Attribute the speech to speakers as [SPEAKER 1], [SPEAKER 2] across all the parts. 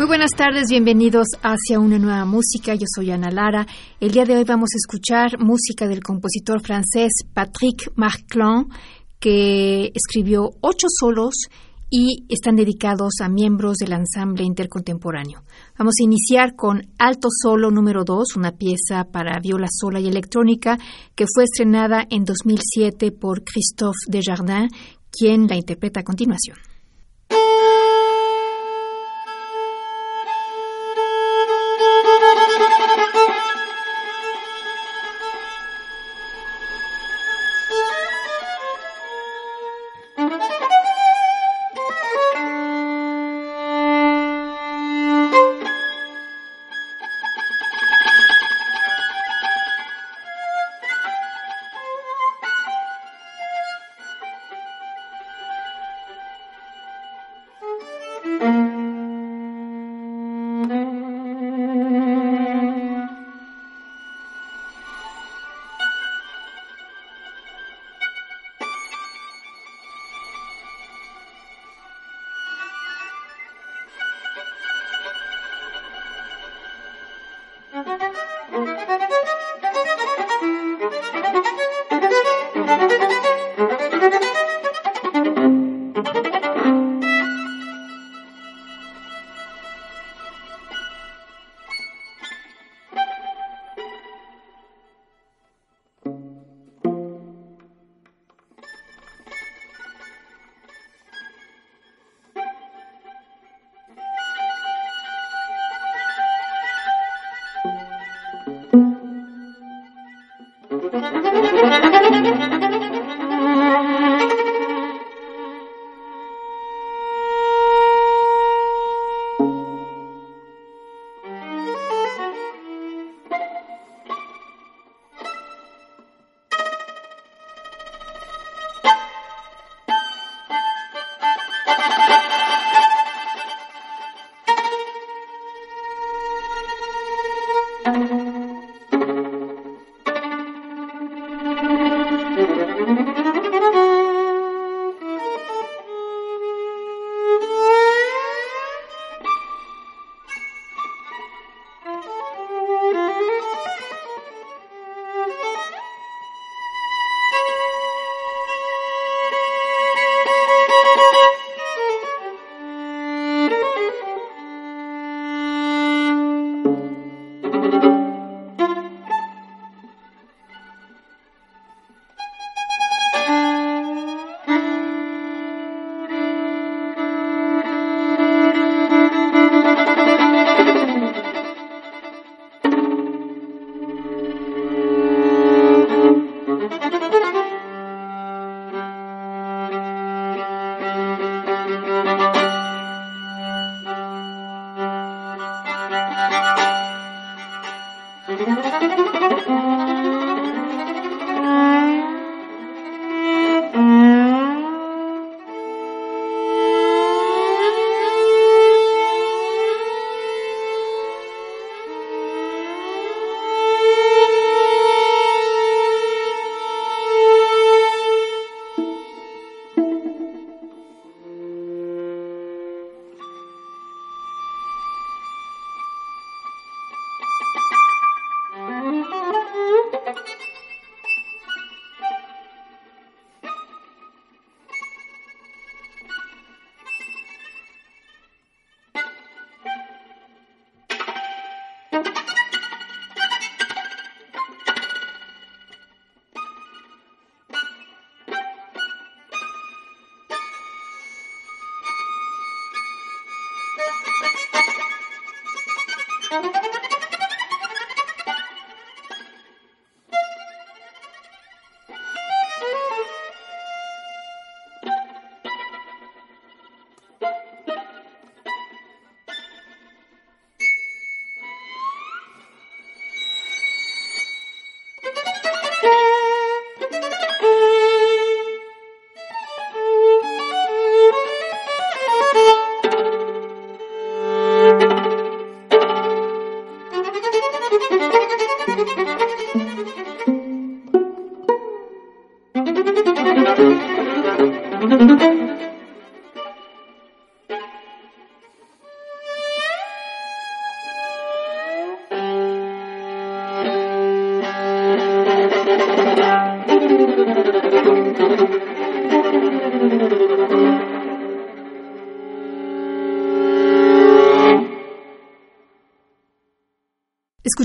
[SPEAKER 1] Muy buenas tardes, bienvenidos hacia una nueva música. Yo soy Ana Lara. El día de hoy vamos a escuchar música del compositor francés Patrick Marclin, que escribió ocho solos y están dedicados a miembros del ensamble intercontemporáneo. Vamos a iniciar con Alto Solo número 2, una pieza para viola sola y electrónica que fue estrenada en 2007 por Christophe Desjardins, quien la interpreta a continuación.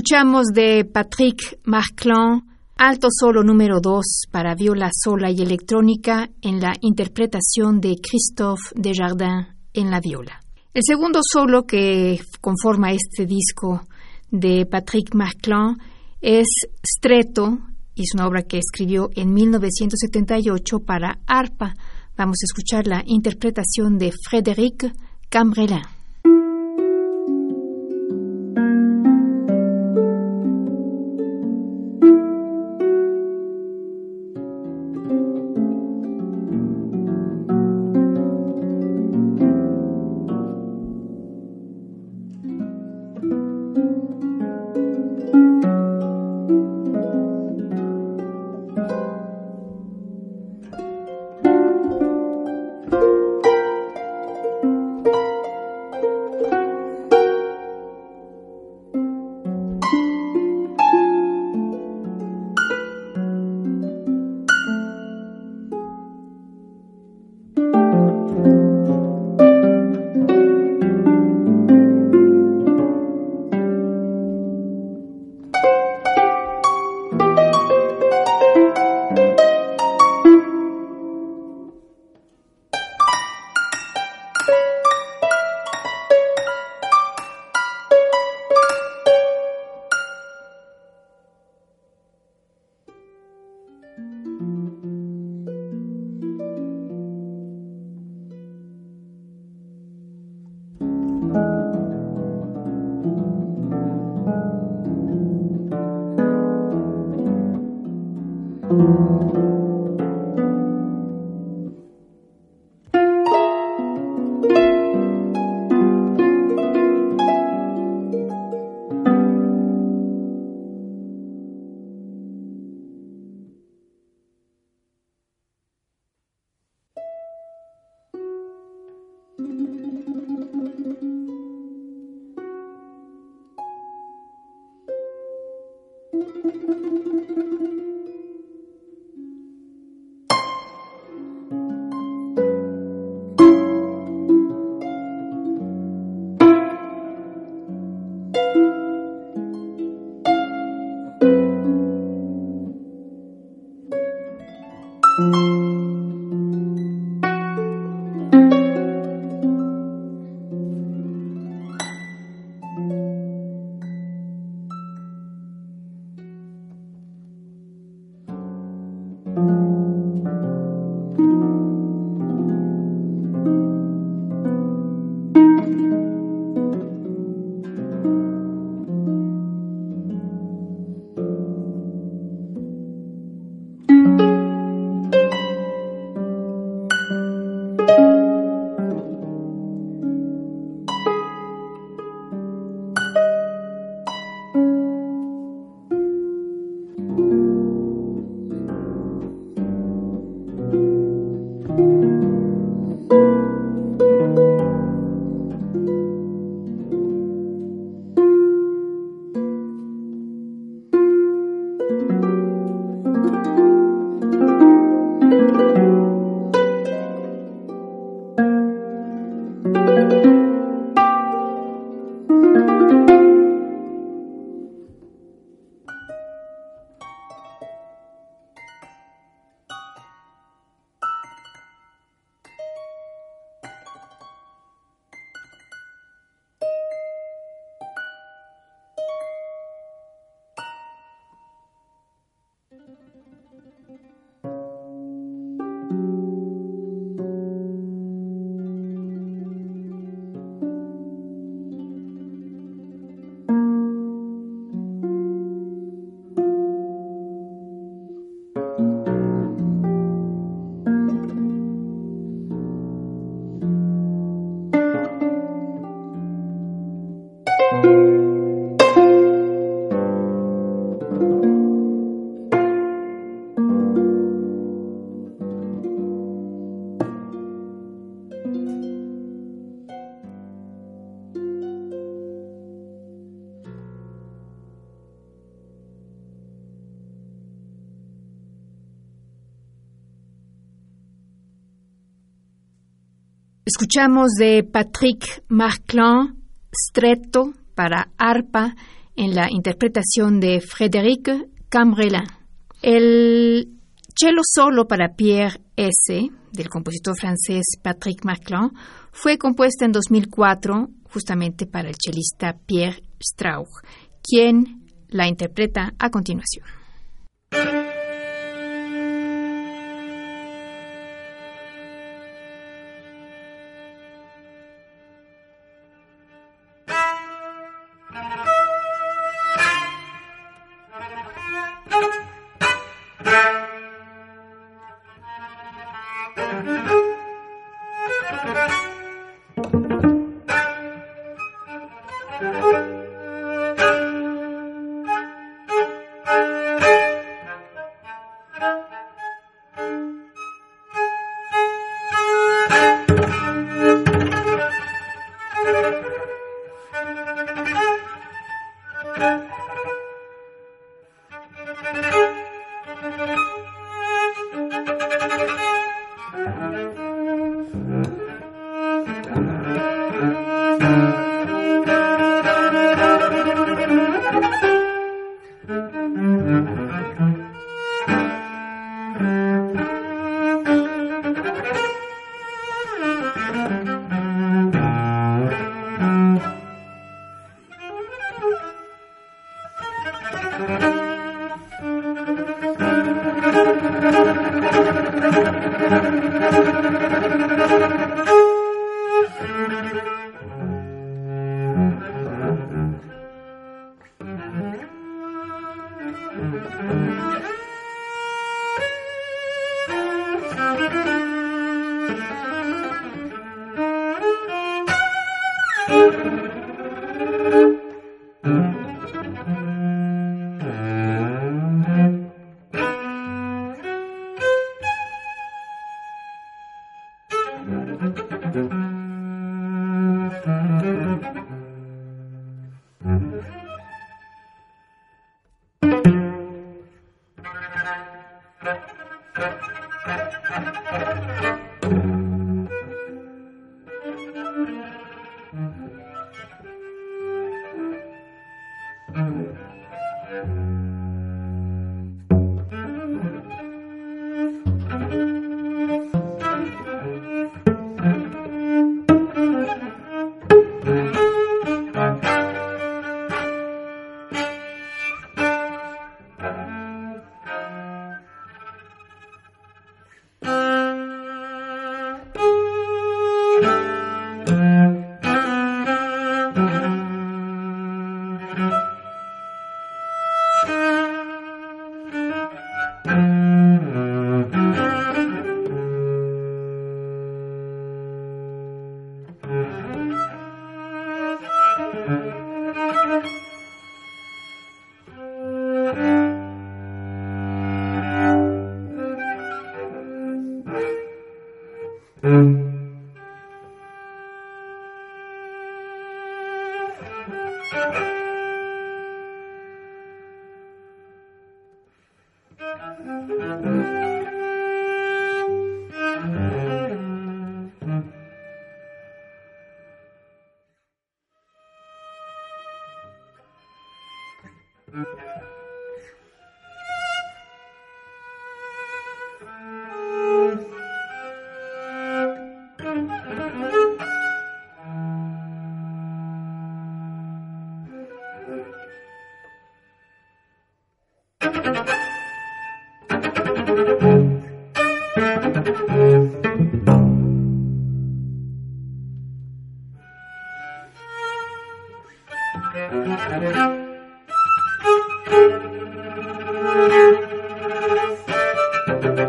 [SPEAKER 1] Escuchamos de Patrick Marclin Alto Solo número 2 para viola sola y electrónica en la interpretación de Christophe Desjardins en la viola. El segundo solo que conforma este disco de Patrick Marclin es Stretto, y es una obra que escribió en 1978 para arpa. Vamos a escuchar la interpretación de Frédéric Cambrelin. Escuchamos de Patrick Marclin, Stretto para arpa en la interpretación de Frédéric Cambrelin. El cello solo para Pierre S. del compositor francés Patrick Marclin fue compuesta en 2004 justamente para el chelista Pierre Strauch, quien la interpreta a continuación.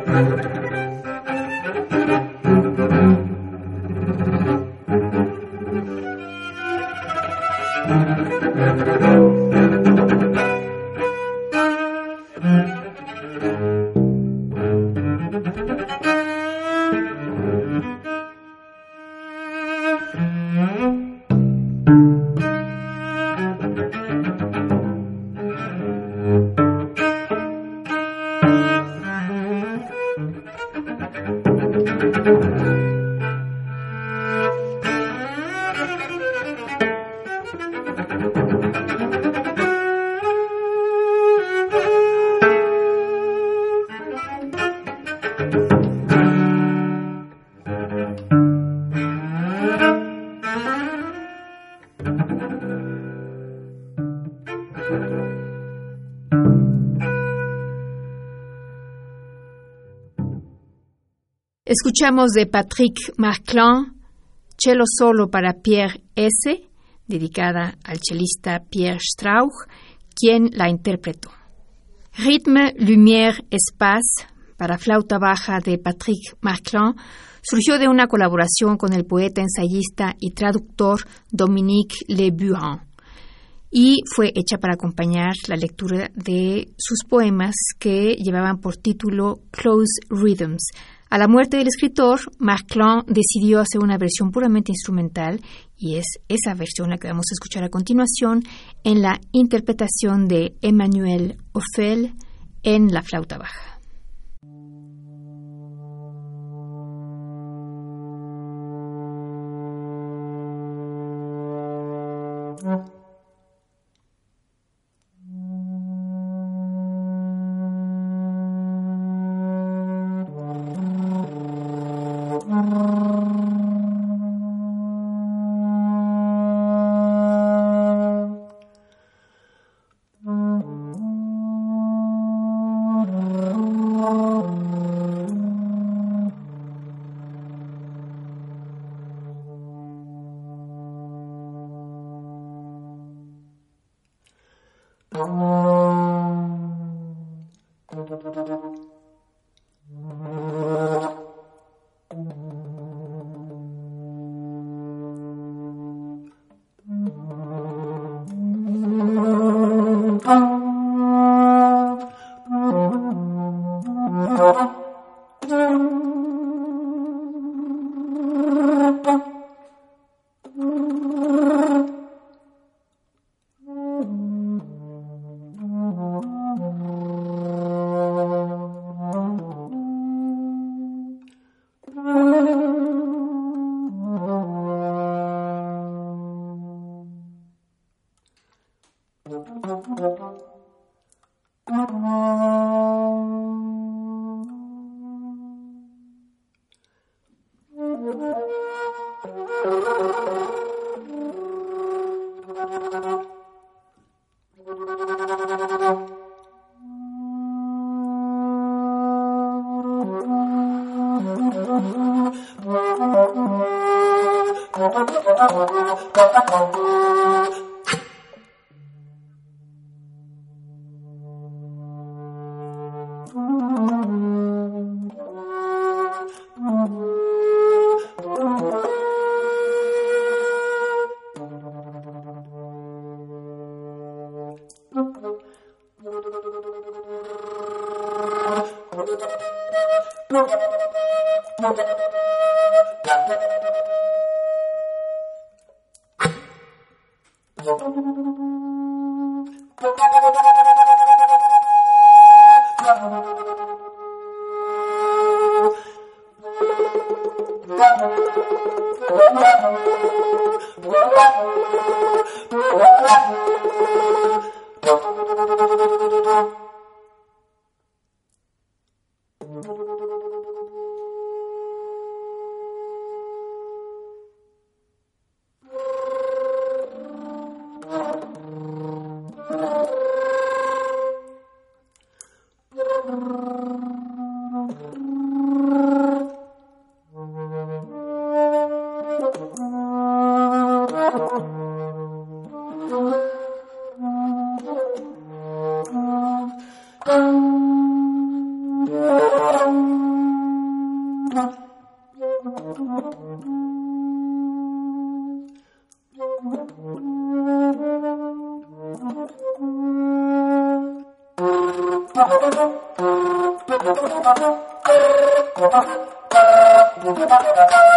[SPEAKER 1] Thank you. Escuchamos de Patrick Marclin, Cello Solo para Pierre S., dedicada al chelista Pierre Strauch, quien la interpretó. Ritme, Lumière, Espace para flauta baja de Patrick Marclin surgió de una colaboración con el poeta, ensayista y traductor Dominique Le Buron y fue hecha para acompañar la lectura de sus poemas que llevaban por título Close Rhythms, a la muerte del escritor, Marclin decidió hacer una versión puramente instrumental y es esa versión la que vamos a escuchar a continuación en la interpretación de Emmanuel Ophel en la flauta baja. Thank. Thank you.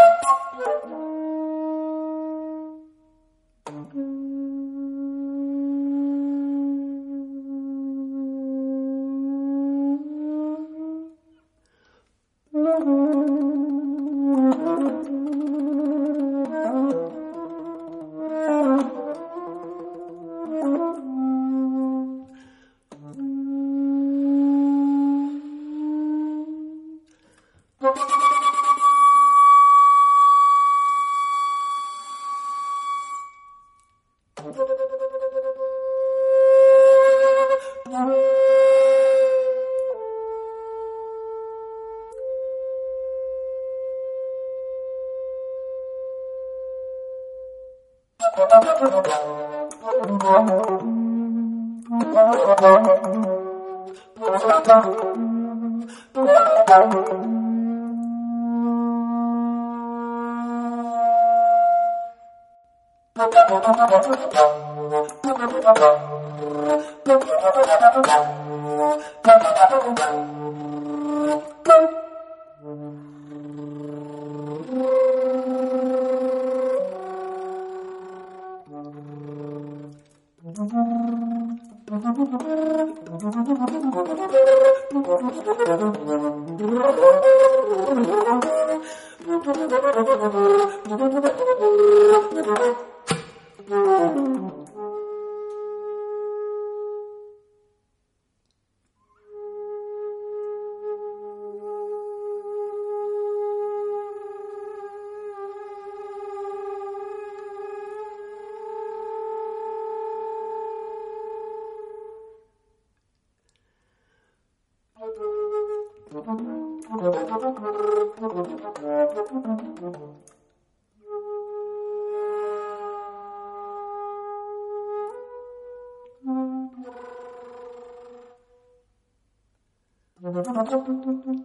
[SPEAKER 1] Thank you.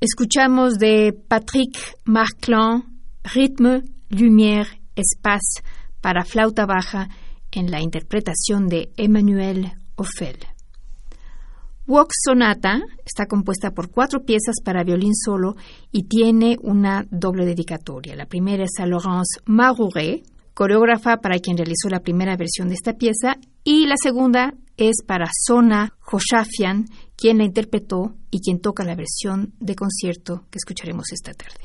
[SPEAKER 1] Escuchamos de Patrick Marclan Ritme, Lumière, Espace para flauta baja en la interpretación de Emmanuel Ophel. Walk Sonata está compuesta por cuatro piezas para violín solo y tiene una doble dedicatoria. La primera es a Laurence Marouret, coreógrafa para quien realizó la primera versión de esta pieza, y la segunda es para Sona Joshafian, quien la interpretó y quien toca la versión de concierto que escucharemos esta tarde.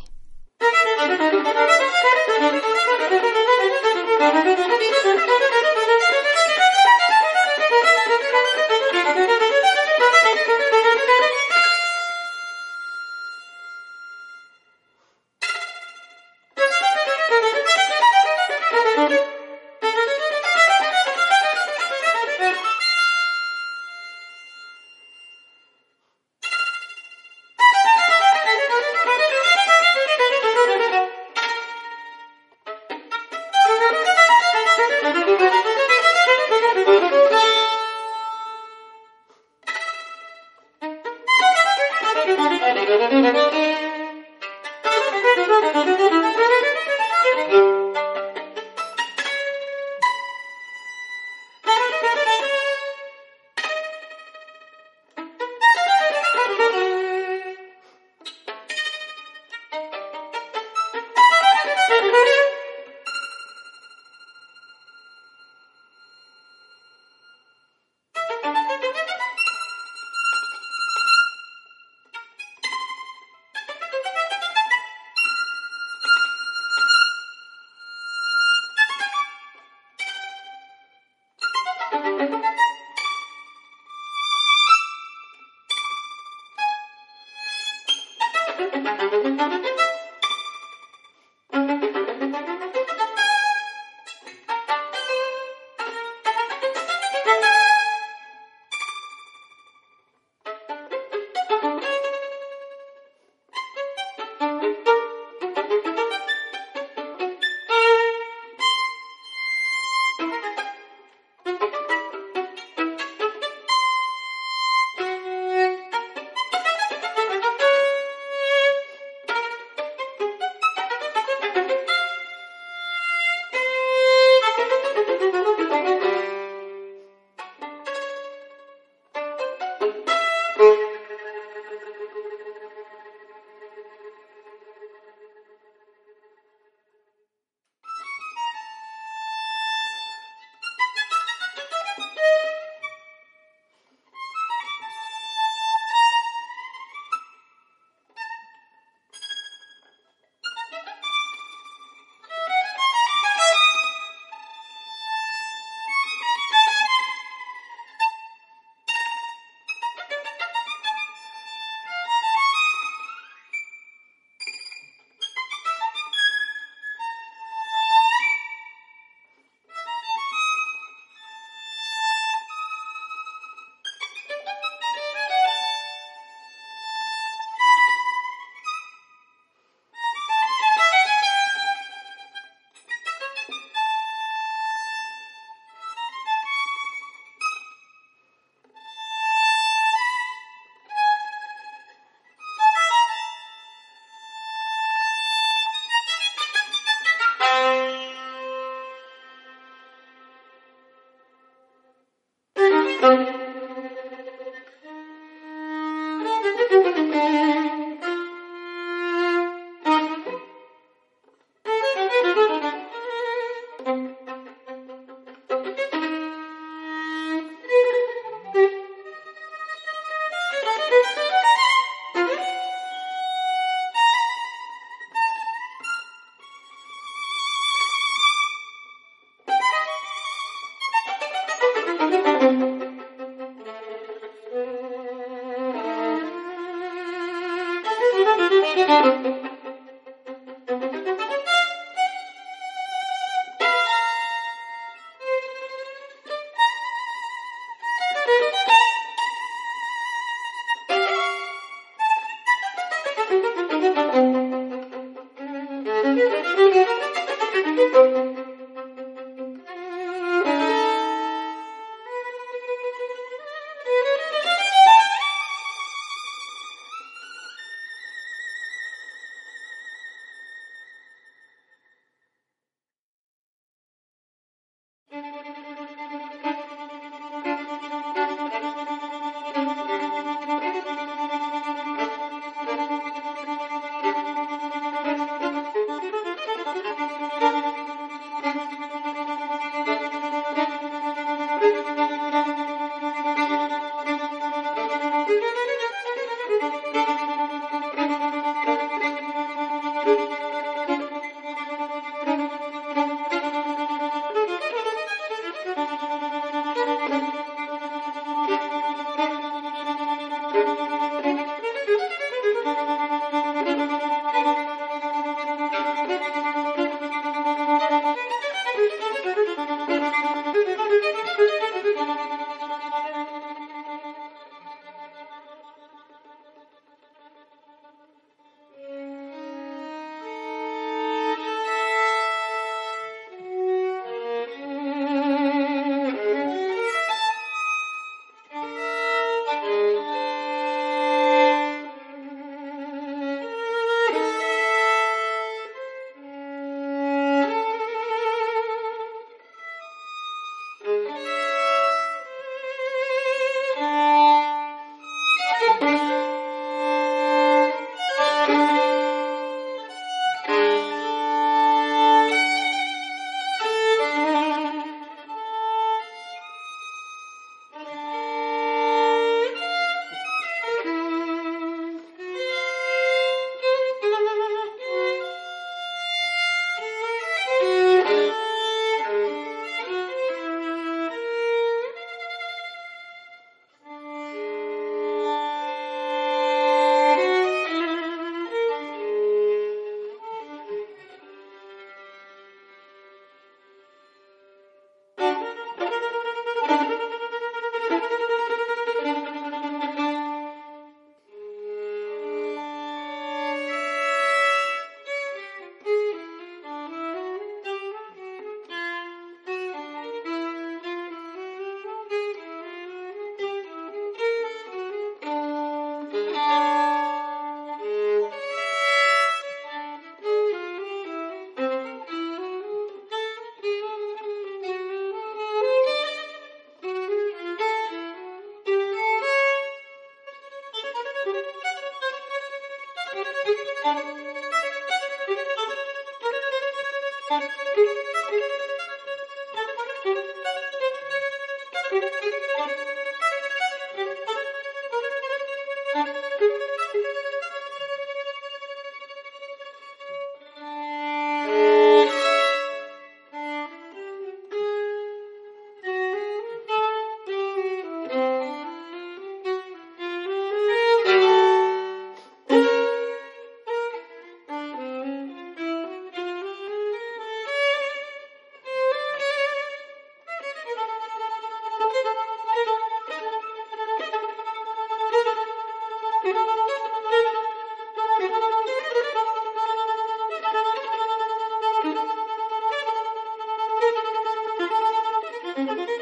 [SPEAKER 1] Thank you.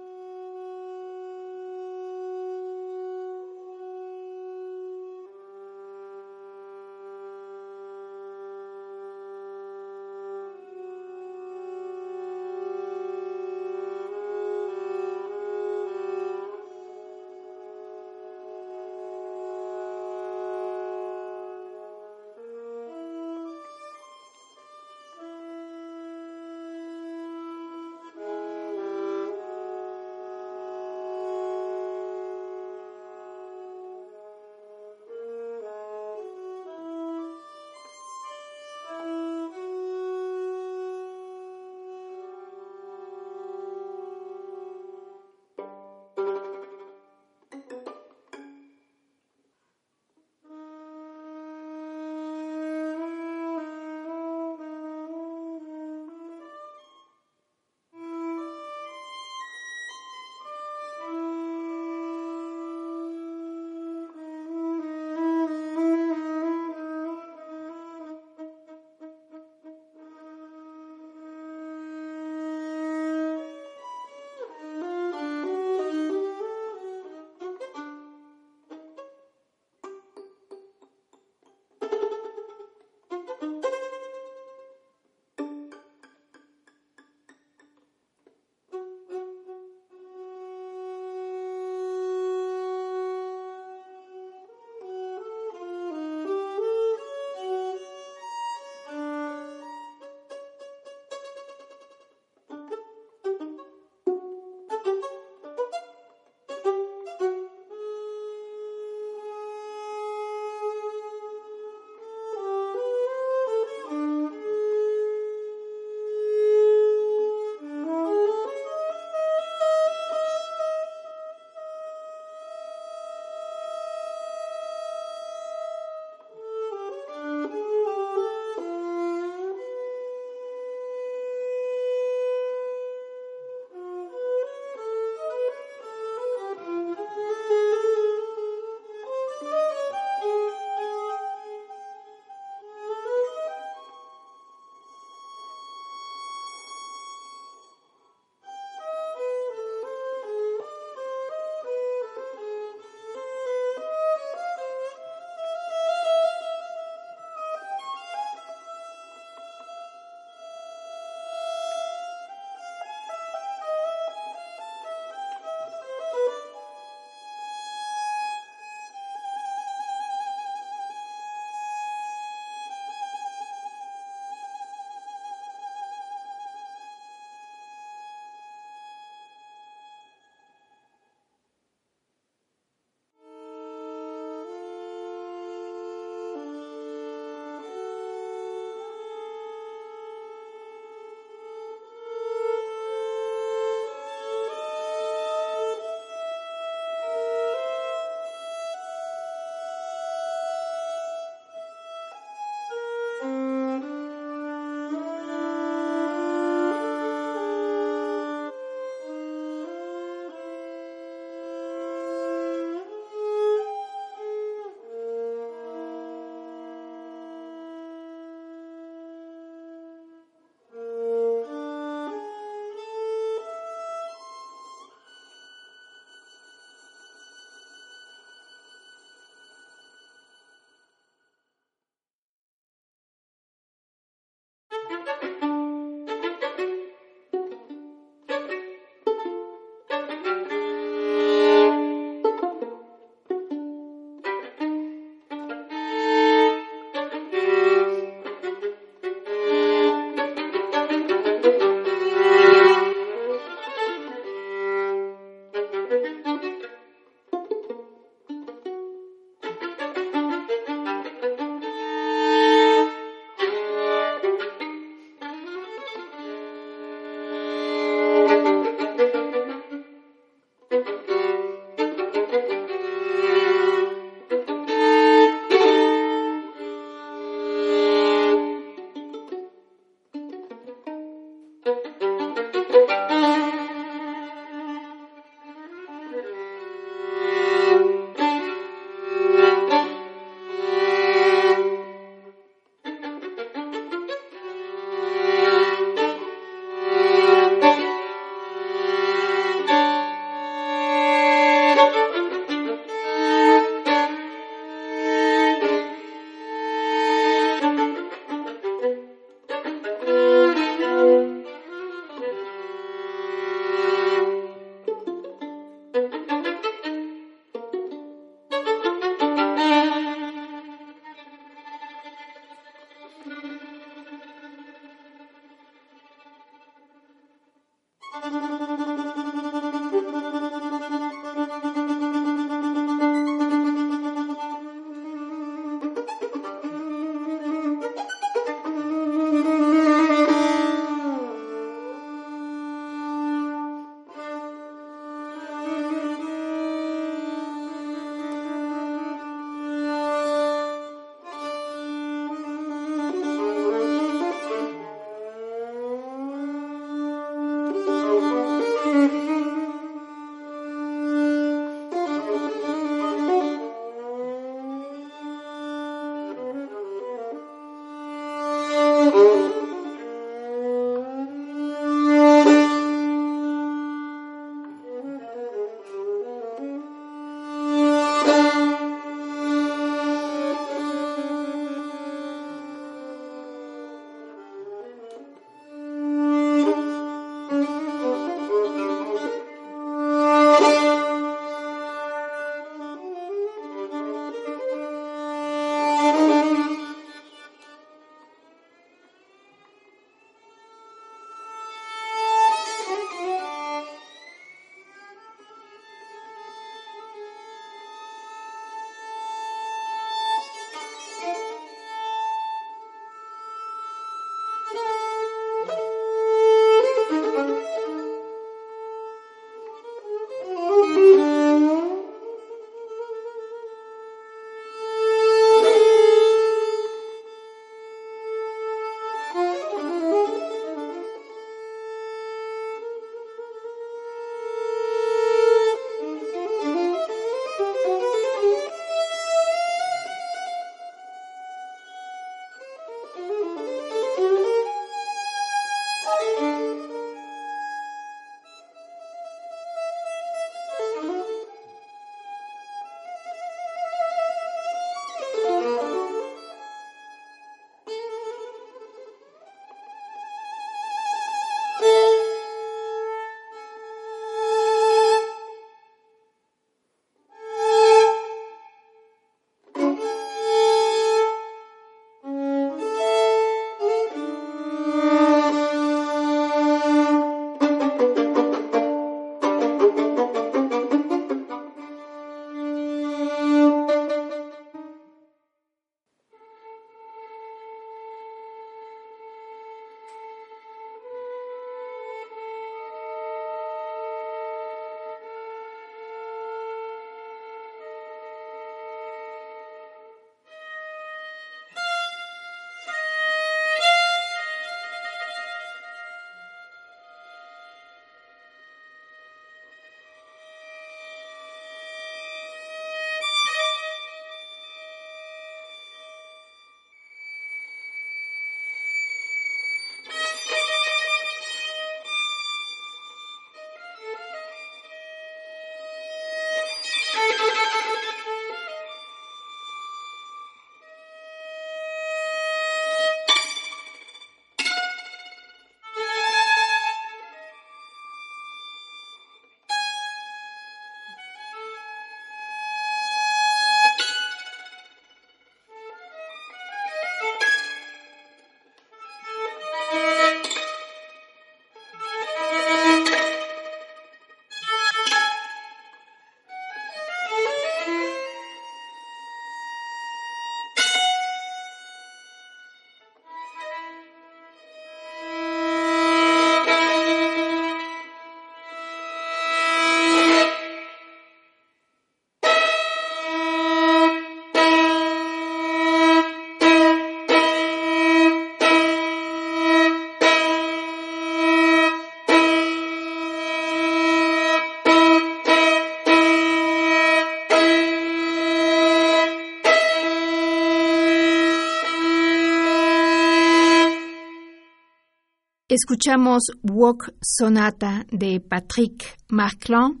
[SPEAKER 1] Escuchamos Walk Sonata de Patrick Marclon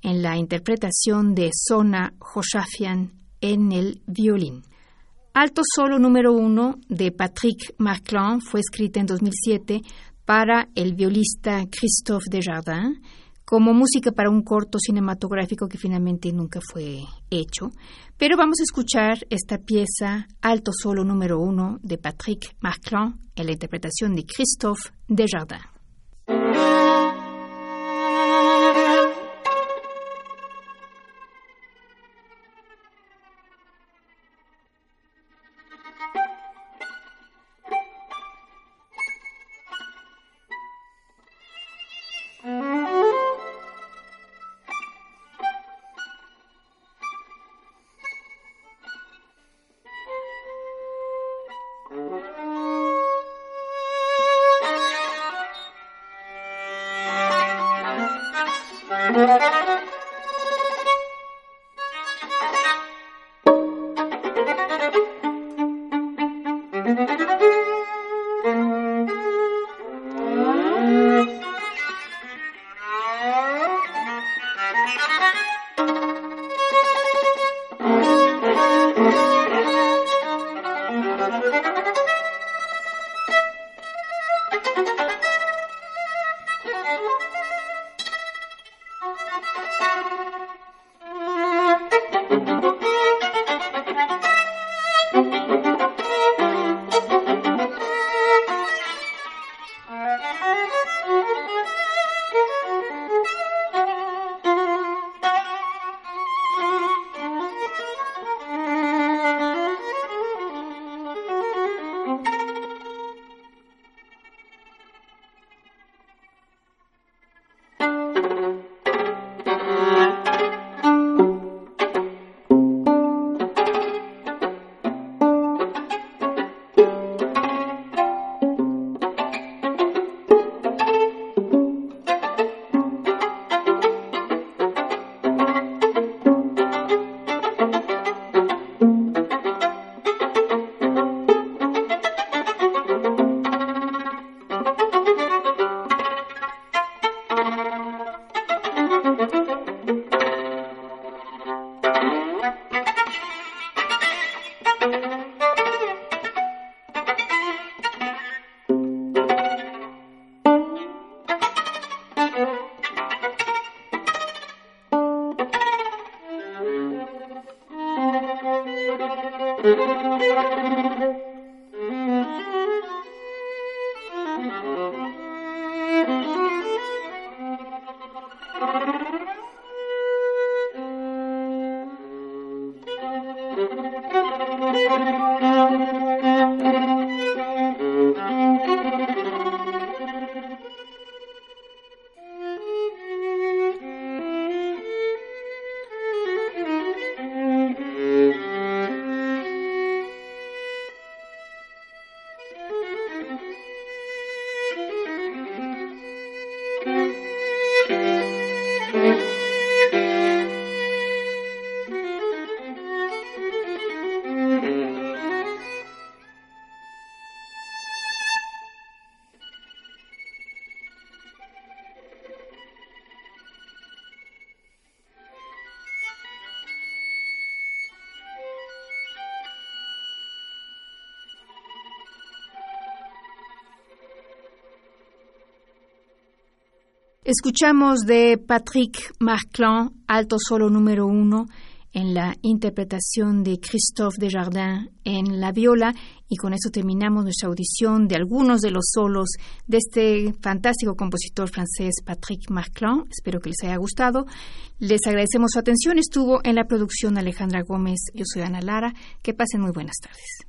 [SPEAKER 1] en la interpretación de Sona Joshafian en el violín. Alto Solo número uno de Patrick Marclon fue escrita en 2007 para el violista Christophe Desjardins como música para un corto cinematográfico que finalmente nunca fue hecho. Pero vamos a escuchar esta pieza Alto Solo número uno de Patrick Marclon en la interpretación de Christophe Desjardins. Escuchamos de Patrick Marclan, alto solo número uno, en la interpretación de Christophe Desjardins en la viola y con eso terminamos nuestra audición de algunos de los solos de este fantástico compositor francés Patrick Marclan. Espero que les haya gustado. Les agradecemos su atención. Estuvo en la producción Alejandra Gómez. Yo soy Ana Lara. Que pasen muy buenas tardes.